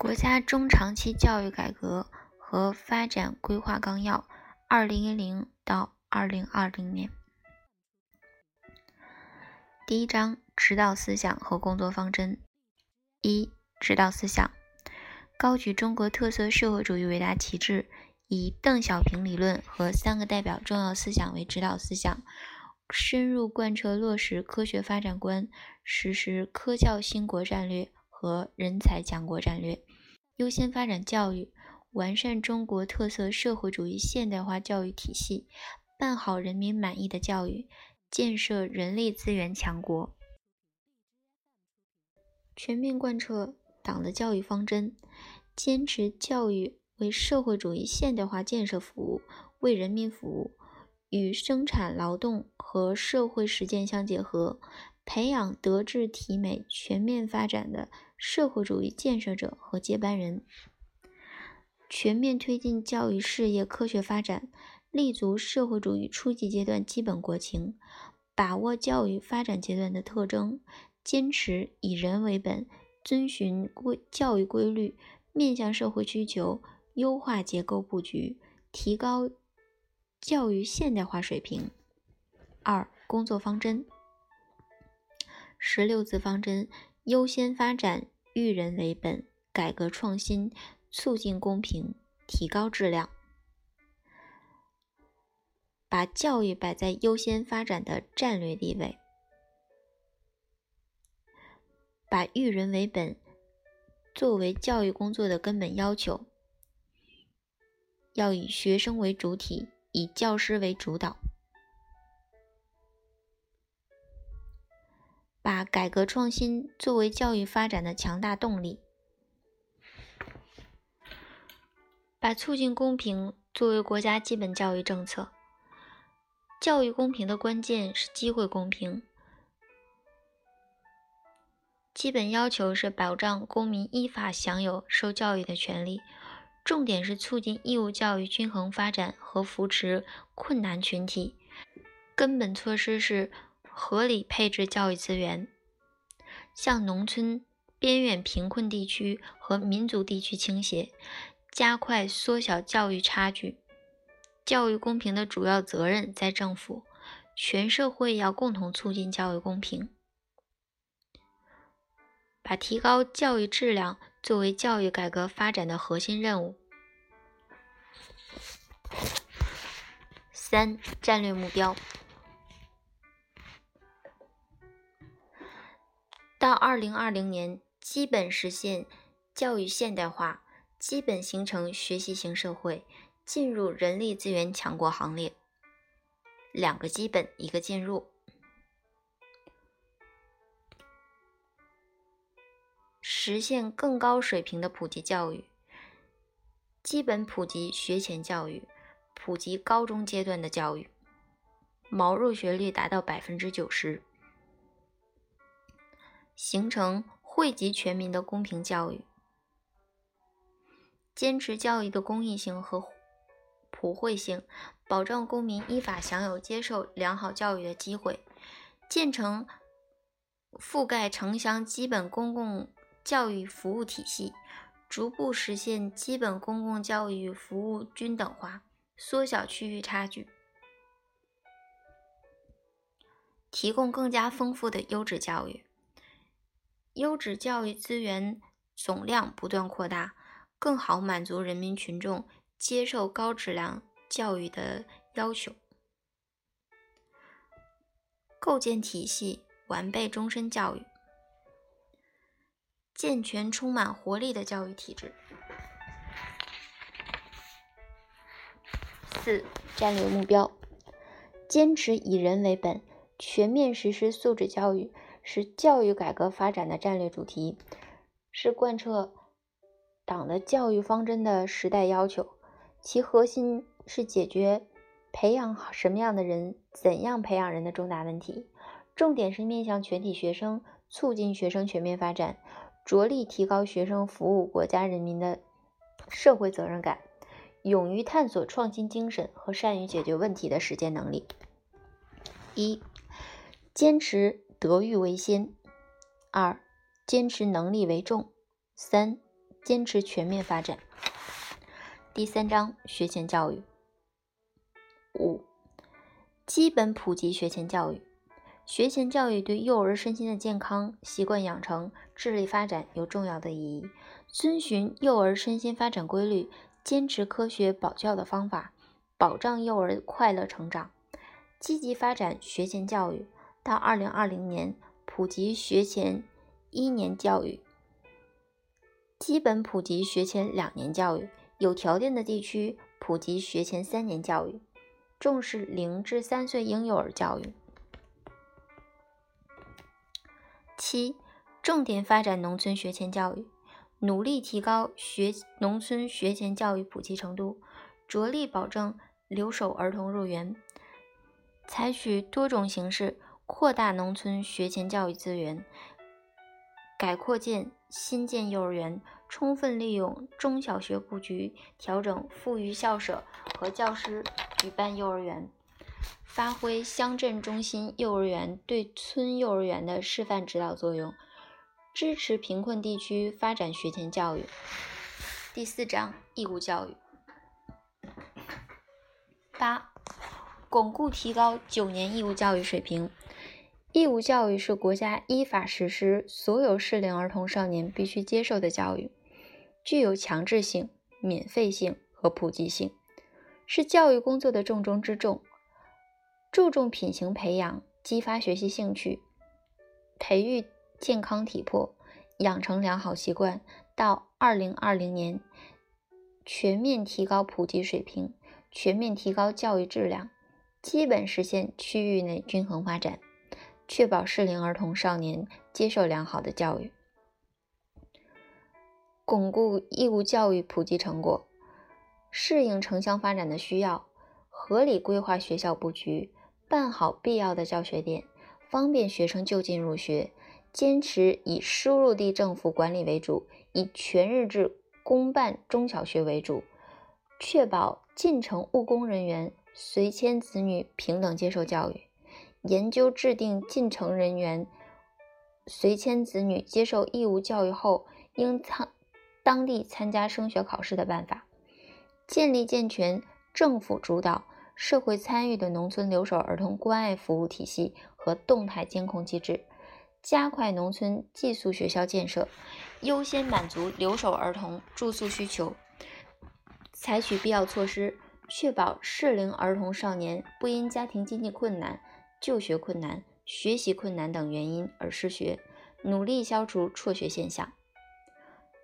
国家中长期教育改革和发展规划纲要（二零一零到二零二零年）第一章指导思想和工作方针。一、指导思想：高举中国特色社会主义伟大旗帜，以邓小平理论和三个代表重要思想为指导思想，深入贯彻落实科学发展观，实施科教兴国战略和人才强国战略。优先发展教育，完善中国特色社会主义现代化教育体系，办好人民满意的教育，建设人力资源强国。全面贯彻党的教育方针，坚持教育为社会主义现代化建设服务，为人民服务，与生产劳动和社会实践相结合，培养德智体美全面发展的。社会主义建设者和接班人，全面推进教育事业科学发展，立足社会主义初级阶段基本国情，把握教育发展阶段的特征，坚持以人为本，遵循规教育规律，面向社会需求，优化结构布局，提高教育现代化水平。二、工作方针，十六字方针。优先发展育人为本，改革创新，促进公平，提高质量，把教育摆在优先发展的战略地位，把育人为本作为教育工作的根本要求，要以学生为主体，以教师为主导。把改革创新作为教育发展的强大动力，把促进公平作为国家基本教育政策。教育公平的关键是机会公平，基本要求是保障公民依法享有受教育的权利，重点是促进义务教育均衡发展和扶持困难群体，根本措施是。合理配置教育资源，向农村、边远贫困地区和民族地区倾斜，加快缩小教育差距。教育公平的主要责任在政府，全社会要共同促进教育公平，把提高教育质量作为教育改革发展的核心任务。三、战略目标。二零二零年，基本实现教育现代化，基本形成学习型社会，进入人力资源强国行列。两个基本，一个进入，实现更高水平的普及教育，基本普及学前教育，普及高中阶段的教育，毛入学率达到百分之九十。形成惠及全民的公平教育，坚持教育的公益性和普惠性，保障公民依法享有接受良好教育的机会，建成覆盖城乡基本公共教育服务体系，逐步实现基本公共教育服务均等化，缩小区域差距，提供更加丰富的优质教育。优质教育资源总量不断扩大，更好满足人民群众接受高质量教育的要求，构建体系，完备终身教育，健全充满活力的教育体制。四、战略目标：坚持以人为本，全面实施素质教育。是教育改革发展的战略主题，是贯彻党的教育方针的时代要求。其核心是解决培养什么样的人、怎样培养人的重大问题。重点是面向全体学生，促进学生全面发展，着力提高学生服务国家人民的社会责任感，勇于探索创新精神和善于解决问题的实践能力。一、坚持。德育为先，二坚持能力为重，三坚持全面发展。第三章学前教育五，基本普及学前教育。学前教育对幼儿身心的健康、习惯养成、智力发展有重要的意义。遵循幼儿身心发展规律，坚持科学保教的方法，保障幼儿快乐成长。积极发展学前教育，到二零二零年普及学前一年教育，基本普及学前两年教育，有条件的地区普及学前三年教育，重视零至三岁婴幼儿教育。七、重点发展农村学前教育，努力提高学农村学前教育普及程度，着力保证留守儿童入园，采取多种形式扩大农村学前教育资源，改扩建、新建幼儿园，充分利用中小学布局，调整富裕校舍和教师举办幼儿园。发挥乡镇中心幼儿园对村幼儿园的示范指导作用，支持贫困地区发展学前教育。第四章义务教育。八、巩固提高九年义务教育水平。义务教育是国家依法实施所有适龄儿童少年必须接受的教育，具有强制性、免费性和普及性，是教育工作的重中之重。注重品行培养，激发学习兴趣，培育健康体魄，养成良好习惯。到二零二零年，全面提高普及水平，全面提高教育质量，基本实现区域内均衡发展，确保适龄儿童少年接受良好的教育。巩固义务教育普及成果，适应城乡发展的需要，合理规划学校布局。办好必要的教学点，方便学生就近入学。坚持以输入地政府管理为主，以全日制公办中小学为主，确保进城务工人员随迁子女平等接受教育。研究制定进城人员随迁子女接受义务教育后应参当地参加升学考试的办法。建立健全政府主导。社会参与的农村留守儿童关爱服务体系和动态监控机制，加快农村寄宿学校建设，优先满足留守儿童住宿需求，采取必要措施，确保适龄儿童少年不因家庭经济困难、就学困难、学习困难等原因而失学，努力消除辍学现象，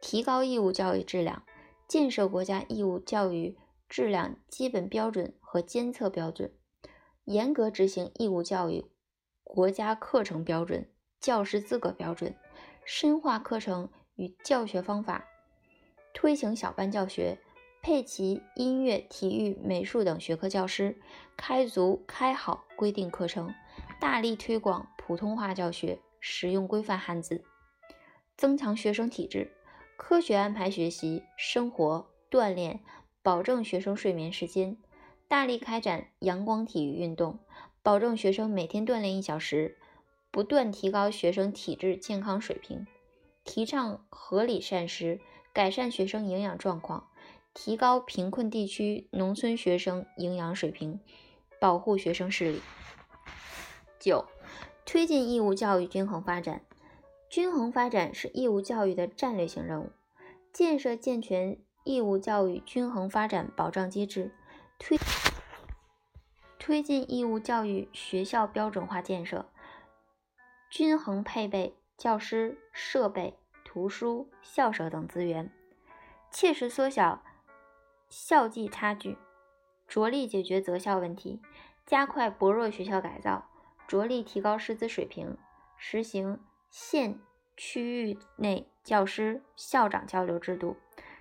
提高义务教育质量，建设国家义务教育。质量基本标准和监测标准，严格执行义务教育国家课程标准、教师资格标准，深化课程与教学方法，推行小班教学，配齐音乐、体育、美术等学科教师，开足开好规定课程，大力推广普通话教学，使用规范汉字，增强学生体质，科学安排学习、生活、锻炼。保证学生睡眠时间，大力开展阳光体育运动，保证学生每天锻炼一小时，不断提高学生体质健康水平，提倡合理膳食，改善学生营养状况，提高贫困地区农村学生营养水平，保护学生视力。九、推进义务教育均衡发展。均衡发展是义务教育的战略性任务，建设健全。义务教育均衡发展保障机制，推推进义务教育学校标准化建设，均衡配备教师、设备、图书、校舍等资源，切实缩小校际差距，着力解决择校问题，加快薄弱学校改造，着力提高师资水平，实行县区域内教师、校长交流制度。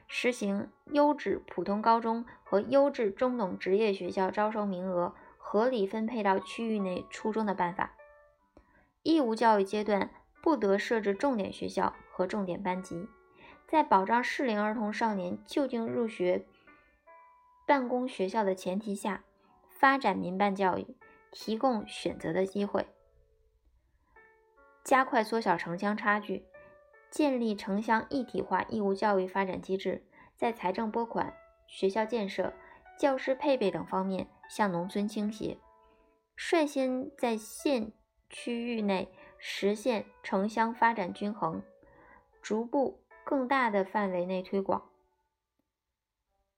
实行优质普通高中和优质中等职业学校招生名额合理分配到区域内初中的办法。义务教育阶段不得设置重点学校和重点班级，在保障适龄儿童少年就近入学办公学校的前提下，发展民办教育，提供选择的机会，加快缩小城乡差距。建立城乡一体化义务教育发展机制，在财政拨款、学校建设、教师配备等方面向农村倾斜，率先在县区域内实现城乡发展均衡，逐步更大的范围内推广，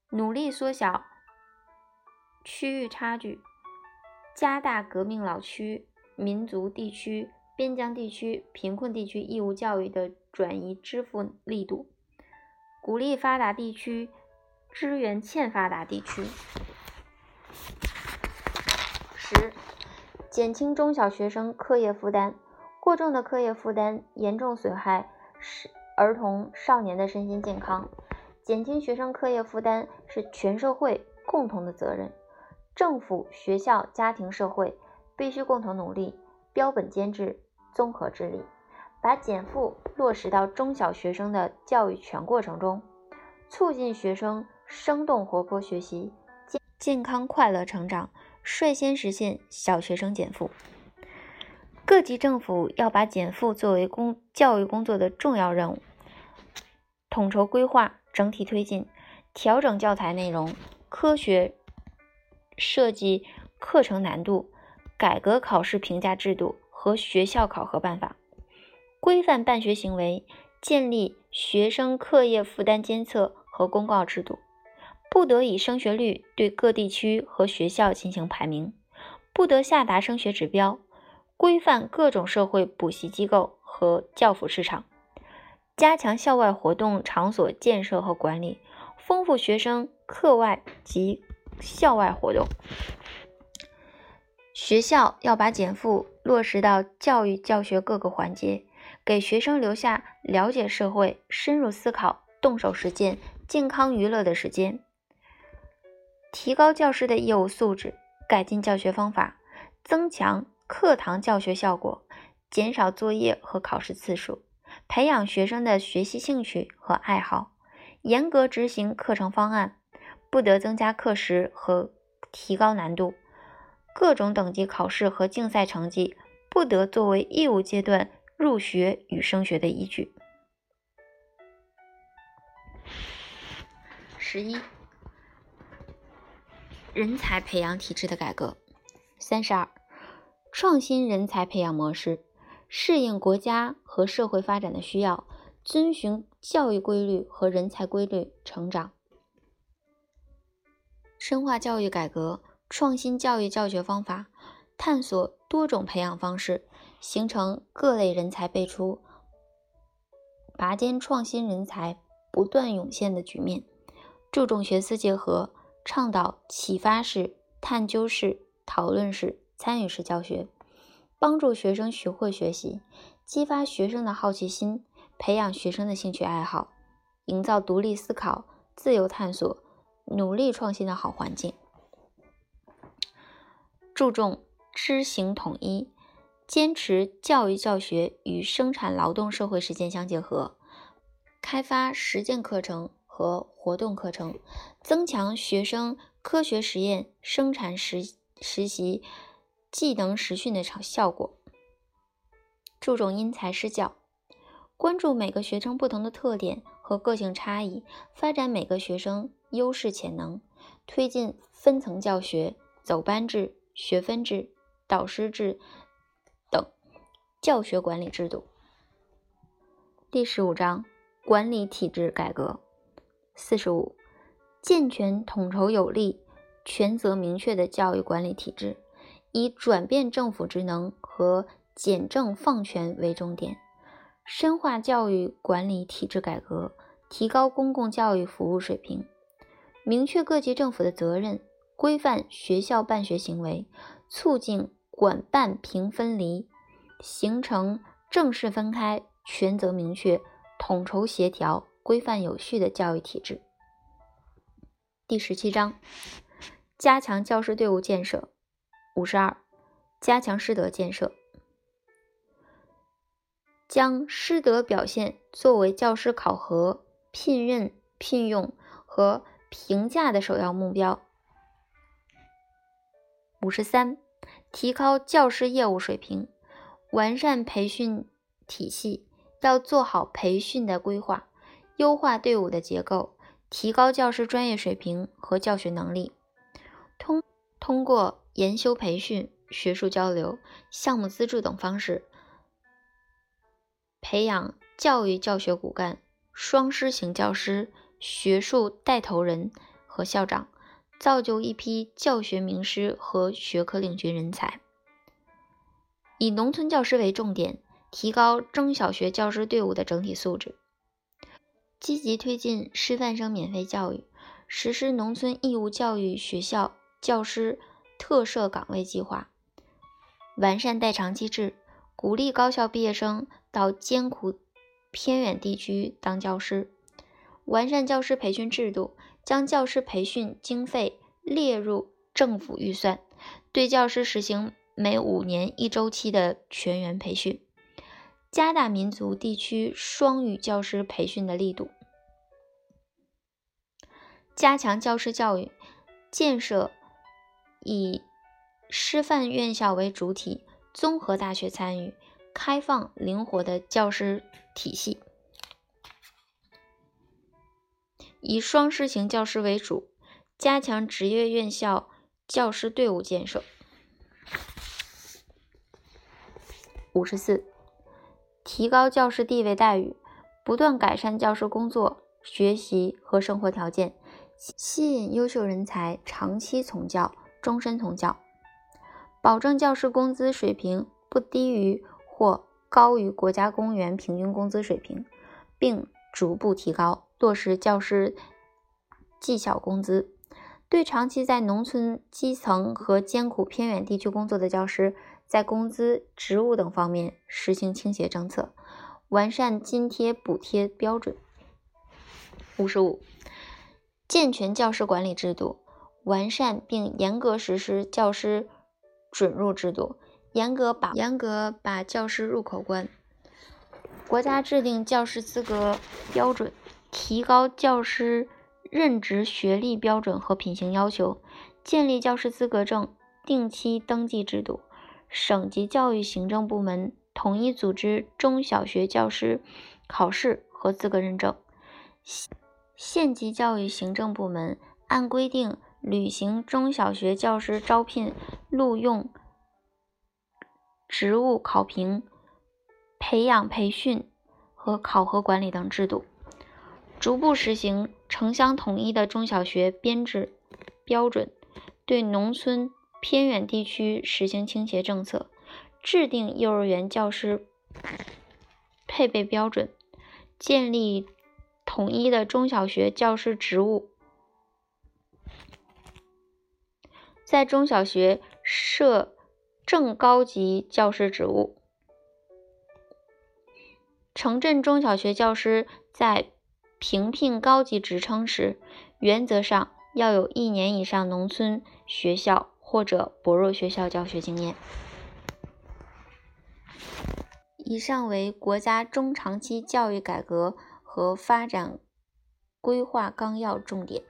努力缩小区域差距，加大革命老区、民族地区。边疆地区、贫困地区义务教育的转移支付力度，鼓励发达地区支援欠发达地区。十、减轻中小学生课业负担。过重的课业负担严重损害是儿童少年的身心健康。减轻学生课业负担是全社会共同的责任，政府、学校、家庭、社会必须共同努力，标本兼治。综合治理，把减负落实到中小学生的教育全过程中，促进学生生动活泼学习、健健康快乐成长，率先实现小学生减负。各级政府要把减负作为工教育工作的重要任务，统筹规划、整体推进，调整教材内容，科学设计课程难度，改革考试评价制度。和学校考核办法，规范办学行为，建立学生课业负担监测和公告制度，不得以升学率对各地区和学校进行排名，不得下达升学指标，规范各种社会补习机构和教辅市场，加强校外活动场所建设和管理，丰富学生课外及校外活动。学校要把减负落实到教育教学各个环节，给学生留下了解社会、深入思考、动手实践、健康娱乐的时间。提高教师的业务素质，改进教学方法，增强课堂教学效果，减少作业和考试次数，培养学生的学习兴趣和爱好，严格执行课程方案，不得增加课时和提高难度。各种等级考试和竞赛成绩不得作为义务阶段入学与升学的依据。十一、人才培养体制的改革。三十二、创新人才培养模式，适应国家和社会发展的需要，遵循教育规律和人才规律成长，深化教育改革。创新教育教学方法，探索多种培养方式，形成各类人才辈出、拔尖创新人才不断涌现的局面。注重学思结合，倡导启发式、探究式、讨论式、参与式教学，帮助学生学会学习，激发学生的好奇心，培养学生的兴趣爱好，营造独立思考、自由探索、努力创新的好环境。注重知行统一，坚持教育教学与生产劳动社会实践相结合，开发实践课程和活动课程，增强学生科学实验、生产实实习技能实训的效效果。注重因材施教，关注每个学生不同的特点和个性差异，发展每个学生优势潜能，推进分层教学、走班制。学分制、导师制等教学管理制度。第十五章管理体制改革。四十五，健全统筹有力、权责明确的教育管理体制，以转变政府职能和简政放权为重点，深化教育管理体制改革，提高公共教育服务水平，明确各级政府的责任。规范学校办学行为，促进管办评分离，形成正式分开、权责明确、统筹协调、规范有序的教育体制。第十七章：加强教师队伍建设。五十二、加强师德建设，将师德表现作为教师考核、聘任、聘用和评价的首要目标。五十三，提高教师业务水平，完善培训体系，要做好培训的规划，优化队伍的结构，提高教师专业水平和教学能力。通通过研修培训、学术交流、项目资助等方式，培养教育教学骨干、双师型教师、学术带头人和校长，造就一批教学名师和学科领军人才。以农村教师为重点。提高中小学教师队伍的整体素质，积极推进师范生免费教育，实施农村义务教育学校教师特设岗位计划，完善代偿机制，鼓励高校毕业生到艰苦偏远地区当教师，完善教师培训制度，将教师培训经费列入政府预算，对教师实行每五年一周期的全员培训。加大民族地区双语教师培训的力度，加强教师教育，建设以师范院校为主体、综合大学参与、开放灵活的教师体系，以双师型教师为主，加强职业院校教师队伍建设。五十四。提高教师地位待遇，不断改善教师工作、学习和生活条件，吸引优秀人才长期从教、终身从教，保证教师工资水平不低于或高于国家公务员平均工资水平，并逐步提高，落实教师绩效工资。对长期在农村基层和艰苦偏远地区工作的教师，在工资、职务等方面实行倾斜政策，完善津贴补贴标准。五十五，健全教师管理制度，完善并严格实施教师准入制度，严格把严格把教师入口关。国家制定教师资格标准，提高教师。任职学历标准和品行要求，建立教师资格证定期登记制度，省级教育行政部门统一组织中小学教师考试和资格认证，县级教育行政部门按规定履行中小学教师招聘、录用、职务考评、培养培训和考核管理等制度。逐步实行城乡统一的中小学编制标准，对农村偏远地区实行倾斜政策，制定幼儿园教师配备标准，建立统一的中小学教师职务，在中小学设正高级教师职务，城镇中小学教师在。评聘高级职称时，原则上要有一年以上农村学校或者薄弱学校教学经验。以上为国家中长期教育改革和发展规划纲要重点。